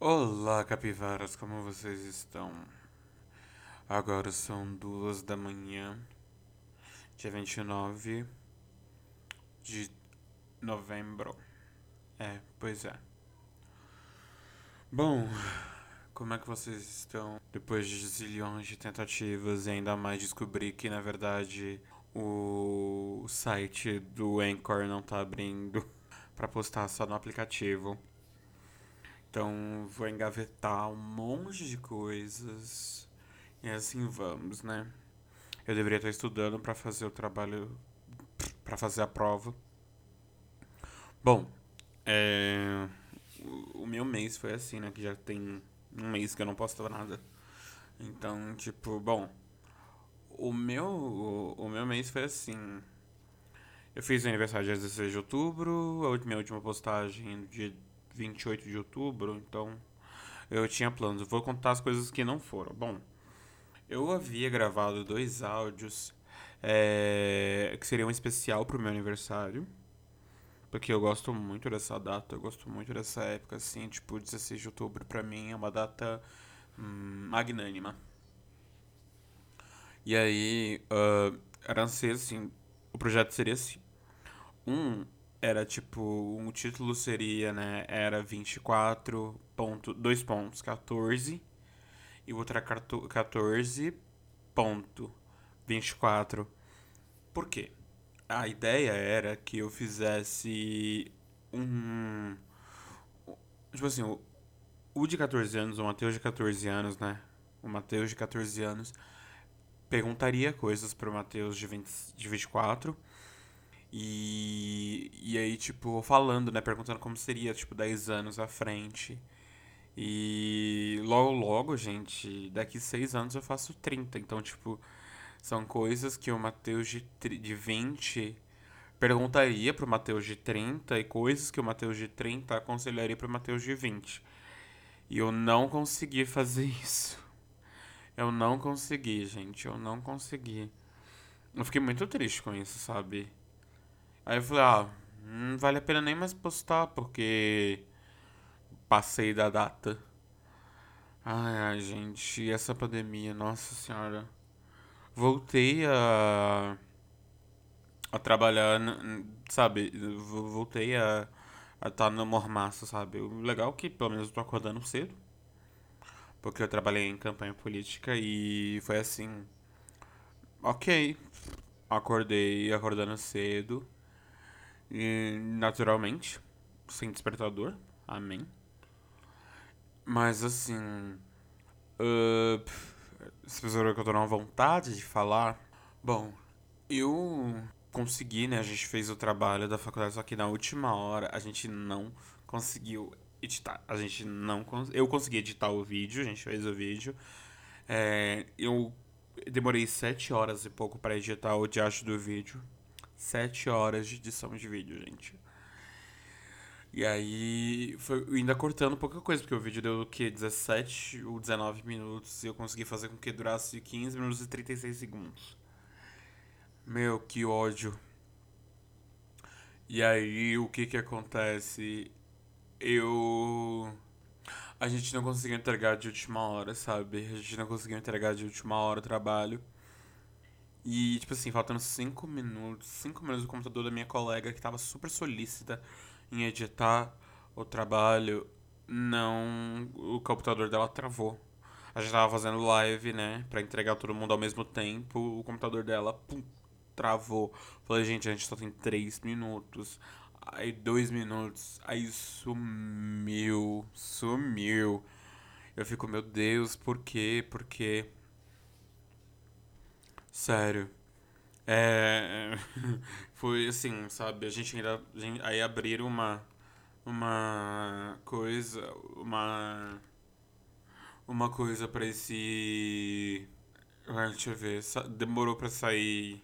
Olá, capivaras, como vocês estão? Agora são duas da manhã, dia 29 de novembro. É, pois é. Bom, como é que vocês estão? Depois de zilhões de tentativas e ainda mais descobri que, na verdade, o site do Anchor não tá abrindo para postar só no aplicativo. Então vou engavetar um monte de coisas. E assim vamos, né? Eu deveria estar estudando para fazer o trabalho, para fazer a prova. Bom, é, o, o meu mês foi assim, né? Que já tem um mês que eu não posto nada. Então, tipo, bom, o meu, o, o meu mês foi assim. Eu fiz aniversário dia 16 de outubro, a minha última postagem dia 28 de outubro, então eu tinha planos. vou contar as coisas que não foram. Bom, eu havia gravado dois áudios é, que seriam um especial pro meu aniversário. Porque eu gosto muito dessa data, eu gosto muito dessa época, assim, tipo, 16 de outubro pra mim é uma data hum, magnânima. E aí, uh, era assim, o projeto seria assim. Um era tipo, um título seria, né, era 24 ponto, 2 pontos, 14 e outra 14 ponto 24. Por quê? A ideia era que eu fizesse um tipo assim, o, o de 14 anos, o Matheus de 14 anos, né? O Matheus de 14 anos perguntaria coisas pro Matheus de, 20, de 24 e, e aí, tipo, falando, né? Perguntando como seria, tipo, 10 anos à frente. E logo, logo, gente, daqui 6 anos eu faço 30. Então, tipo, são coisas que o Matheus de, de 20 perguntaria pro Matheus de 30 e coisas que o Matheus de 30 aconselharia pro Matheus de 20. E eu não consegui fazer isso. Eu não consegui, gente. Eu não consegui. Eu fiquei muito triste com isso, sabe? Aí eu falei, ah, não vale a pena nem mais postar, porque passei da data. Ai, ai, gente, essa pandemia, nossa senhora. Voltei a. a trabalhar, sabe? Voltei a estar tá no mormaço, sabe? O legal é que pelo menos eu tô acordando cedo. Porque eu trabalhei em campanha política e foi assim. Ok. Acordei acordando cedo. E, naturalmente, sem despertador. Amém. Mas assim. Uh, se pessoa que eu tô na vontade de falar. Bom, eu consegui, né? A gente fez o trabalho da faculdade, só que na última hora a gente não conseguiu editar. A gente não. Cons... Eu consegui editar o vídeo, a gente fez o vídeo. É, eu demorei sete horas e pouco para editar o diacho do vídeo. 7 horas de edição de vídeo, gente. E aí, foi ainda cortando pouca coisa, porque o vídeo deu o quê? 17 ou 19 minutos e eu consegui fazer com que durasse 15 minutos e 36 segundos. Meu, que ódio. E aí, o que que acontece? Eu. A gente não conseguiu entregar de última hora, sabe? A gente não conseguiu entregar de última hora o trabalho. E, tipo assim, faltando 5 minutos, 5 minutos do computador da minha colega, que tava super solícita em editar o trabalho, não. O computador dela travou. A gente tava fazendo live, né, pra entregar todo mundo ao mesmo tempo, o computador dela, pum, travou. Falei, gente, a gente só tem 3 minutos. Aí, 2 minutos. Aí sumiu, sumiu. Eu fico, meu Deus, por quê? Por quê? Sério. É. Foi assim, sabe? A gente ainda. Aí abriram uma. Uma coisa. Uma. Uma coisa pra esse. Deixa eu ver. Demorou pra sair.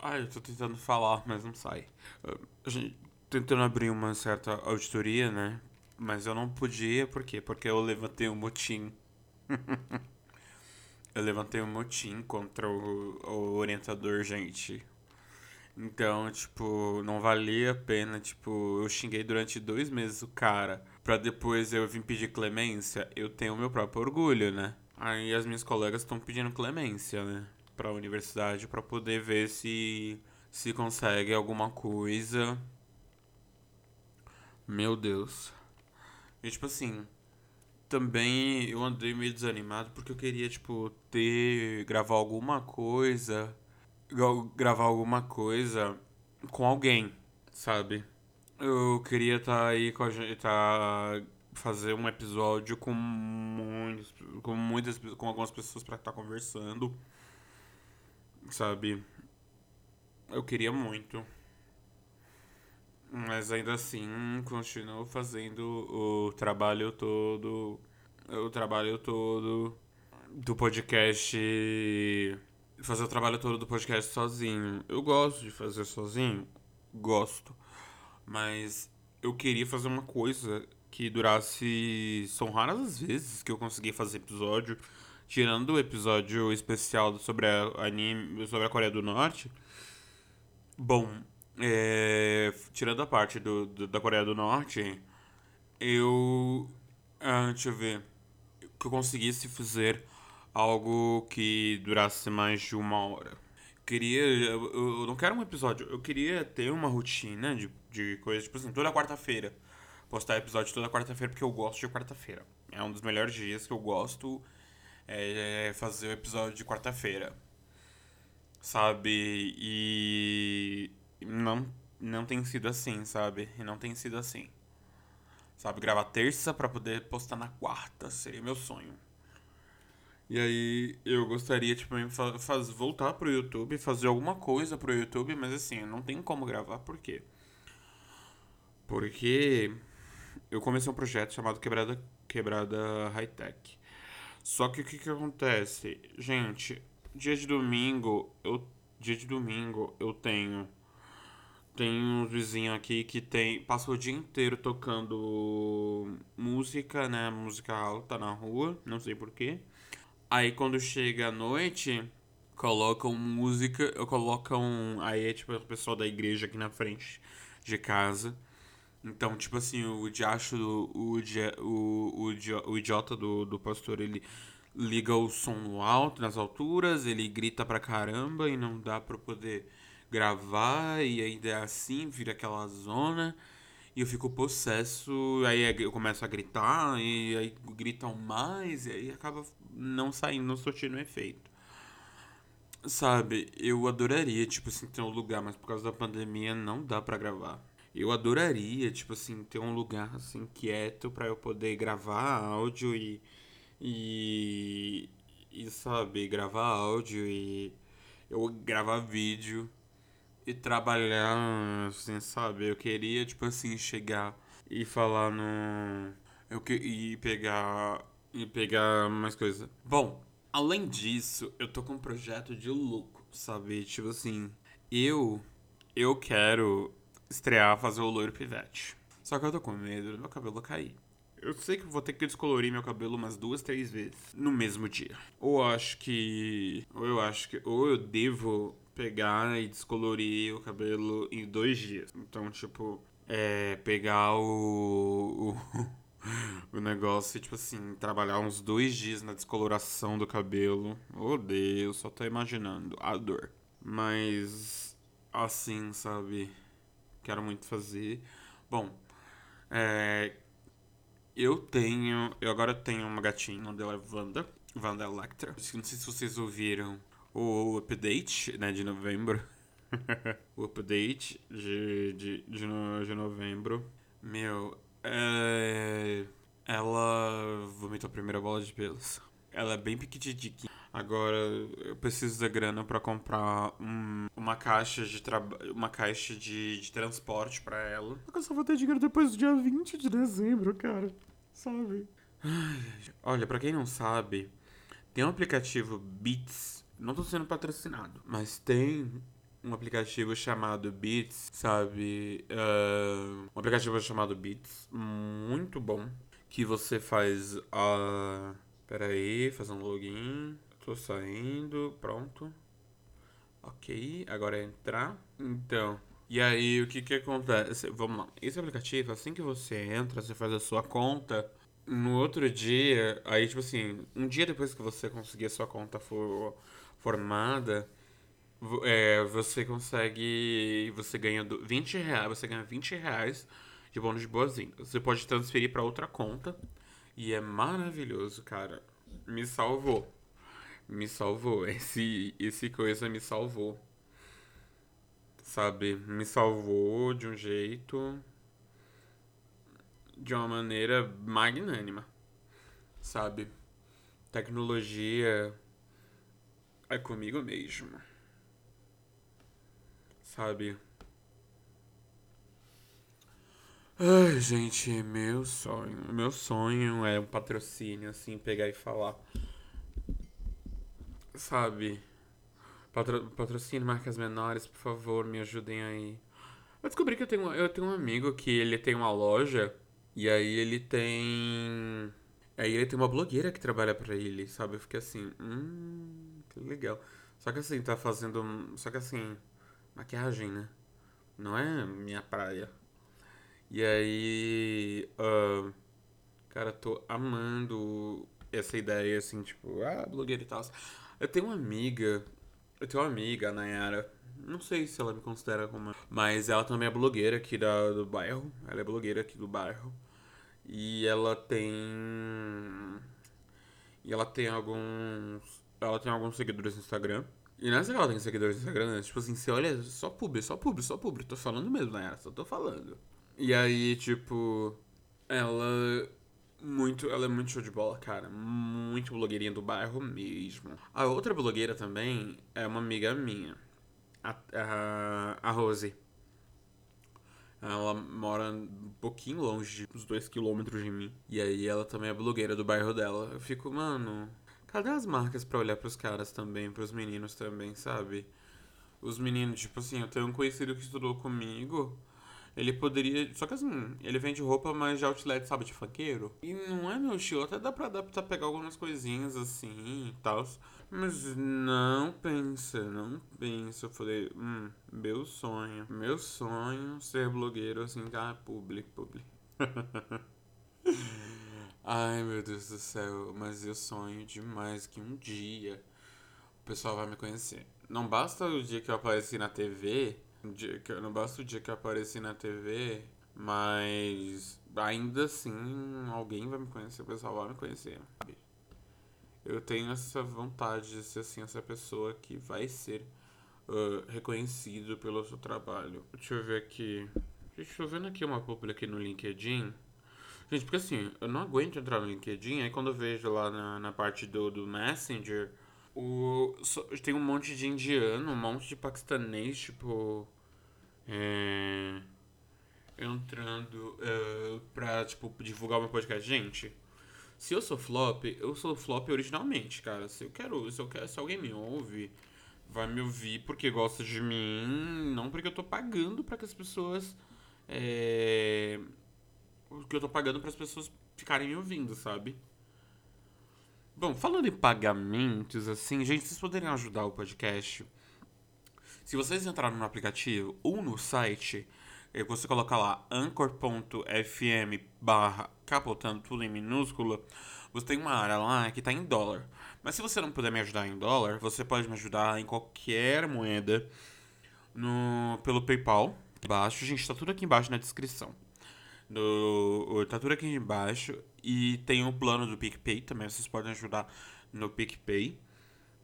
Ai, eu tô tentando falar, mas não sai. A gente tentando abrir uma certa auditoria, né? Mas eu não podia, por quê? Porque eu levantei um motim. Eu levantei um motim contra o, o orientador, gente. Então, tipo, não valia a pena. Tipo, eu xinguei durante dois meses o cara. Pra depois eu vir pedir clemência. Eu tenho meu próprio orgulho, né? Aí as minhas colegas estão pedindo clemência, né? Pra universidade pra poder ver se se consegue alguma coisa. Meu Deus. E tipo assim, também eu andei meio desanimado porque eu queria, tipo, ter. gravar alguma coisa. gravar alguma coisa com alguém, sabe? Eu queria estar tá aí com a gente. Tá, fazer um episódio com muitos, com muitas com algumas pessoas para estar tá conversando sabe eu queria muito mas ainda assim continuo fazendo o trabalho todo o trabalho todo do podcast fazer o trabalho todo do podcast sozinho eu gosto de fazer sozinho gosto mas eu queria fazer uma coisa que durasse. São raras as vezes que eu consegui fazer episódio. Tirando o episódio especial sobre a, anime, sobre a Coreia do Norte. Bom, é, tirando a parte do, do, da Coreia do Norte, eu. Ah, deixa eu ver. Que eu conseguisse fazer algo que durasse mais de uma hora. Queria. Eu, eu não quero um episódio, eu queria ter uma rotina de, de coisas, tipo assim, toda quarta-feira postar episódio toda quarta-feira porque eu gosto de quarta-feira. É um dos melhores dias que eu gosto é fazer o episódio de quarta-feira. Sabe? E não não tem sido assim, sabe? E não tem sido assim. Sabe, gravar terça para poder postar na quarta seria meu sonho. E aí eu gostaria, tipo, faz, voltar pro YouTube, fazer alguma coisa pro YouTube, mas assim, não tem como gravar, por quê? Porque eu comecei um projeto chamado Quebrada, Quebrada High Tech. Só que o que, que acontece? Gente, dia de domingo, eu. Dia de domingo eu tenho. Tem uns vizinhos aqui que tem. Passa o dia inteiro tocando música, né? Música alta na rua, não sei porquê. Aí quando chega a noite, colocam música. Colocam. Aí é tipo o pessoal da igreja aqui na frente de casa então, tipo assim, o diacho, o, o, o, o idiota do, do pastor, ele liga o som no alto, nas alturas, ele grita pra caramba e não dá pra poder gravar, e ainda é assim, vira aquela zona, e eu fico possesso, aí é, eu começo a gritar, e aí gritam mais, e aí acaba não saindo, não surtindo efeito. Sabe, eu adoraria, tipo assim, ter um lugar, mas por causa da pandemia não dá pra gravar. Eu adoraria, tipo assim, ter um lugar assim quieto para eu poder gravar áudio e, e e sabe, gravar áudio e eu gravar vídeo e trabalhar, assim, sabe? Eu queria tipo assim chegar e falar no eu que e pegar e pegar mais coisa. Bom, além disso, eu tô com um projeto de louco, sabe? Tipo assim, eu eu quero estrear fazer o loiro pivete. Só que eu tô com medo do meu cabelo cair. Eu sei que vou ter que descolorir meu cabelo umas duas, três vezes no mesmo dia. Ou acho que. Ou eu acho que. Ou eu devo pegar e descolorir o cabelo em dois dias. Então, tipo, é. Pegar o. o o negócio, tipo assim, trabalhar uns dois dias na descoloração do cabelo. Oh Deus, só tô imaginando a dor. Mas assim, sabe? quero muito fazer. Bom, é, eu tenho. Eu agora tenho uma gatinha, o nome dela é Wanda. Wanda Electra. Não sei se vocês ouviram o update, né, de novembro. o update de, de, de, no, de novembro. Meu, é, ela vomitou a primeira bola de pelos. Ela é bem piquitidiquinha. Agora eu preciso da grana para comprar um, uma caixa de uma caixa de, de transporte para ela. Eu só vou ter dinheiro depois do dia 20 de dezembro, cara. Sabe? Olha, para quem não sabe, tem um aplicativo Beats. Não tô sendo patrocinado, mas tem um aplicativo chamado Beats, sabe? Uh, um aplicativo chamado Beats, muito bom. Que você faz a. Pera aí, fazer um login. Tô saindo, pronto. Ok, agora é entrar. Então, e aí o que que acontece? Vamos lá. Esse aplicativo, assim que você entra, você faz a sua conta. No outro dia, aí tipo assim, um dia depois que você conseguir a sua conta for formada, é, você consegue. Você ganha 20 reais. Você ganha 20 reais de bônus de boas-vindas. Você pode transferir para outra conta. E é maravilhoso, cara. Me salvou. Me salvou. Esse, esse coisa me salvou. Sabe? Me salvou de um jeito. De uma maneira magnânima. Sabe? Tecnologia é comigo mesmo sabe? Ai, gente, meu sonho. Meu sonho é um patrocínio, assim, pegar e falar. Sabe? Patro, patrocínio, marcas menores, por favor, me ajudem aí. Eu descobri que eu tenho, eu tenho um amigo que ele tem uma loja e aí ele tem. Aí ele tem uma blogueira que trabalha para ele, sabe? Eu fiquei assim, hum, que legal. Só que assim, tá fazendo. Só que assim maquiagem, né? Não é minha praia. E aí. Uh, cara, tô amando essa ideia, assim, tipo, ah, blogueira e tal. Eu tenho uma amiga. Eu tenho uma amiga, a Nayara. Não sei se ela me considera como. Mas ela também é blogueira aqui da, do bairro. Ela é blogueira aqui do bairro. E ela tem. E ela tem alguns. Ela tem alguns seguidores no Instagram. E não é que ela tem seguidores no Instagram, né? Tipo assim, você olha, só publi, só publi, só publi. Tô falando mesmo, né? Só tô falando. E aí, tipo, ela muito, ela é muito show de bola, cara. Muito blogueirinha do bairro mesmo. A outra blogueira também é uma amiga minha. A, a, a Rose. Ela mora um pouquinho longe, uns dois quilômetros de mim. E aí ela também é blogueira do bairro dela. Eu fico, mano, Cadê as marcas para olhar pros caras também, pros meninos também, sabe? Os meninos, tipo assim, eu tenho um conhecido que estudou comigo. Ele poderia. Só que assim, ele vende roupa mais de outlet, sabe, de funkeiro. E não é meu estilo, até dá pra adaptar, pegar algumas coisinhas assim e tal. Mas não pensa, não pensa. Eu falei, hum, meu sonho. Meu sonho ser blogueiro assim, tá? Public, public. Ai, meu Deus do céu, mas eu sonho demais que um dia o pessoal vai me conhecer. Não basta o dia que eu apareci na TV, que, não basta o dia que eu apareci na TV, mas ainda assim alguém vai me conhecer, o pessoal vai me conhecer. Eu tenho essa vontade de ser assim, essa pessoa que vai ser uh, reconhecido pelo seu trabalho. Deixa eu ver aqui. Deixa eu ver aqui uma publi aqui no LinkedIn. Gente, porque assim, eu não aguento entrar no LinkedIn, aí quando eu vejo lá na, na parte do, do Messenger, o, so, tem um monte de indiano, um monte de paquistanês, tipo. É, entrando uh, pra, tipo, divulgar meu podcast. Gente, se eu sou flop, eu sou flop originalmente, cara. Se eu quero, se eu quero, se alguém me ouve, vai me ouvir porque gosta de mim, não porque eu tô pagando para que as pessoas é, o que eu tô pagando para as pessoas ficarem me ouvindo, sabe? Bom, falando em pagamentos, assim, gente, vocês poderiam ajudar o podcast. Se vocês entrarem no aplicativo ou no site, eh, você colocar lá anchor.fm barra capotando tudo em minúscula, você tem uma área lá que tá em dólar. Mas se você não puder me ajudar em dólar, você pode me ajudar em qualquer moeda no, pelo PayPal. Embaixo, gente, tá tudo aqui embaixo na descrição. No, tá tudo aqui embaixo. E tem o plano do PicPay também. Vocês podem ajudar no PicPay.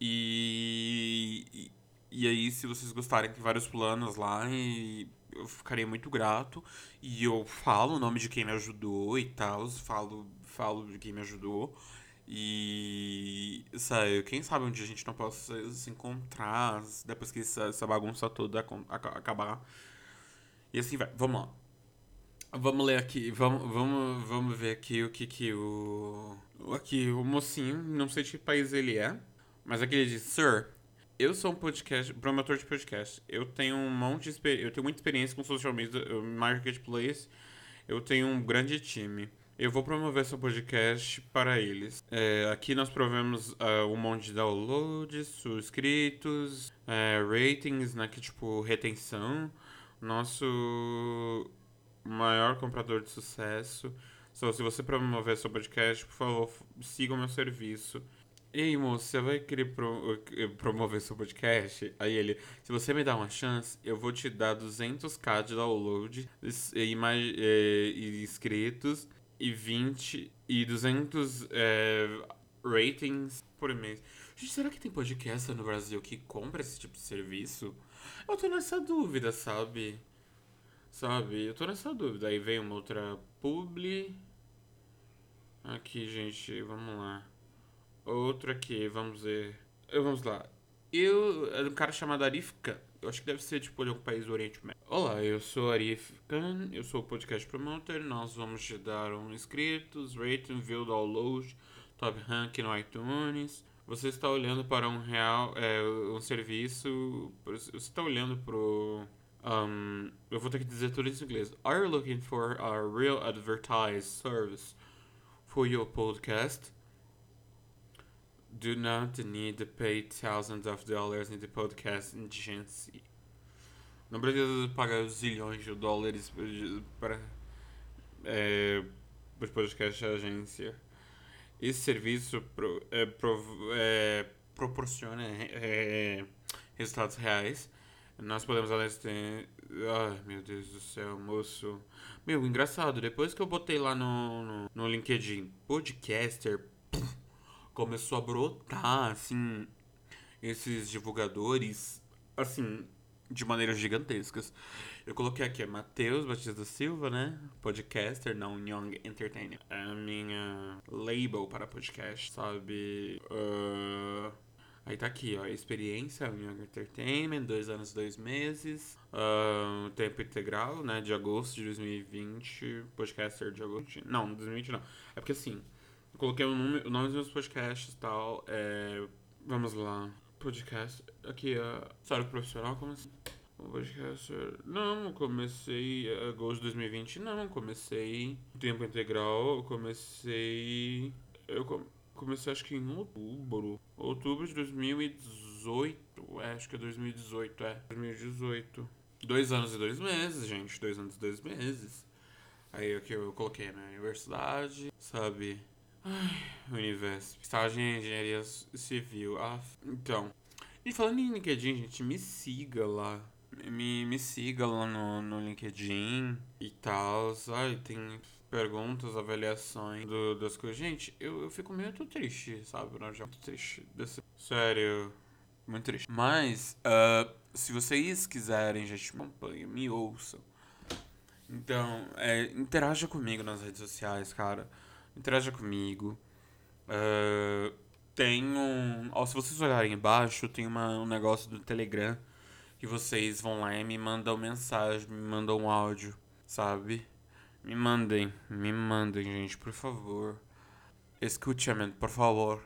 E, e, e aí, se vocês gostarem, tem vários planos lá. E eu ficaria muito grato. E eu falo o nome de quem me ajudou e tal. Falo, falo de quem me ajudou. E, sabe, quem sabe um dia a gente não possa se encontrar depois que essa, essa bagunça toda acabar. E assim vai. Vamos lá. Vamos ler aqui, vamos, vamos, vamos ver aqui o que que o... Aqui, o mocinho, não sei de que país ele é, mas aqui ele diz, Sir, eu sou um podcast, promotor de podcast. Eu tenho um monte de eu tenho muita experiência com social media, marketplace. Eu tenho um grande time. Eu vou promover seu podcast para eles. É, aqui nós provemos uh, um monte de downloads, inscritos, é, ratings, né? Que tipo, retenção. Nosso maior comprador de sucesso. So, se você promover seu podcast, por favor, siga o meu serviço. Ei, moço, você vai querer pro, eh, promover seu podcast? Aí ele, se você me dá uma chance, eu vou te dar 200k de download e, mais, é, e inscritos e 20 e 200 é, ratings por mês. Gente, será que tem podcast no Brasil que compra esse tipo de serviço? Eu tô nessa dúvida, sabe? Sabe? Eu tô nessa dúvida. Aí vem uma outra publi. Aqui, gente, vamos lá. Outro aqui, vamos ver. Vamos lá. Eu. É um cara chamado Arifka. Eu acho que deve ser tipo de algum país do Oriente Médio. Olá, eu sou Arifka. Eu sou o podcast promoter. Nós vamos te dar um inscritos, rating, view, download, top rank no iTunes. Você está olhando para um real. É, um serviço. Você está olhando pro. Um, eu vou ter que dizer tudo isso em inglês. Are you looking for a real advertised service for your podcast? do not need to pay thousands of dollars in the podcast agency. Não precisa pagar zilhões de dólares para é, os podcast agência. Esse serviço pro, é, pro, é, proporciona é, resultados reais. Nós podemos ter. Ai, meu Deus do céu, moço. Meu, engraçado, depois que eu botei lá no, no, no LinkedIn podcaster começou a brotar, assim, esses divulgadores, assim, de maneiras gigantescas. Eu coloquei aqui, é Matheus Batista Silva, né? Podcaster, não Young Entertainer. É a minha label para podcast, sabe? Uh... Aí tá aqui, ó, experiência, Young Entertainment, dois anos, dois meses, uh, tempo integral, né, de agosto de 2020, podcaster de agosto, não, 2020 não, é porque assim, eu coloquei o nome, o nome dos meus podcasts e tal. É, vamos lá. Podcast. Aqui, é. História profissional, como assim? O. Não, comecei. Agosto de 2020. Não, comecei. Tempo integral. Eu comecei. Eu comecei acho que em outubro. Outubro de 2018. É, acho que é 2018, é. 2018. Dois anos e dois meses, gente. Dois anos e dois meses. Aí aqui eu coloquei na universidade, sabe? Ai, universo. Estágio em engenharia civil. Ah, então. E falando em LinkedIn, gente, me siga lá. Me, me siga lá no, no LinkedIn e tal. Ai, tem perguntas, avaliações do, das coisas. Gente, eu, eu fico muito triste, sabe? Não, já muito triste. Desse... Sério, muito triste. Mas, uh, se vocês quiserem, gente, me acompanhem, me ouçam. Então, é, interaja comigo nas redes sociais, cara interaja comigo. Uh, tem um. Ó, se vocês olharem embaixo, tem uma, um negócio do Telegram que vocês vão lá e me mandam mensagem, me mandam um áudio, sabe? Me mandem, me mandem, gente, por favor. Escute-me, por favor.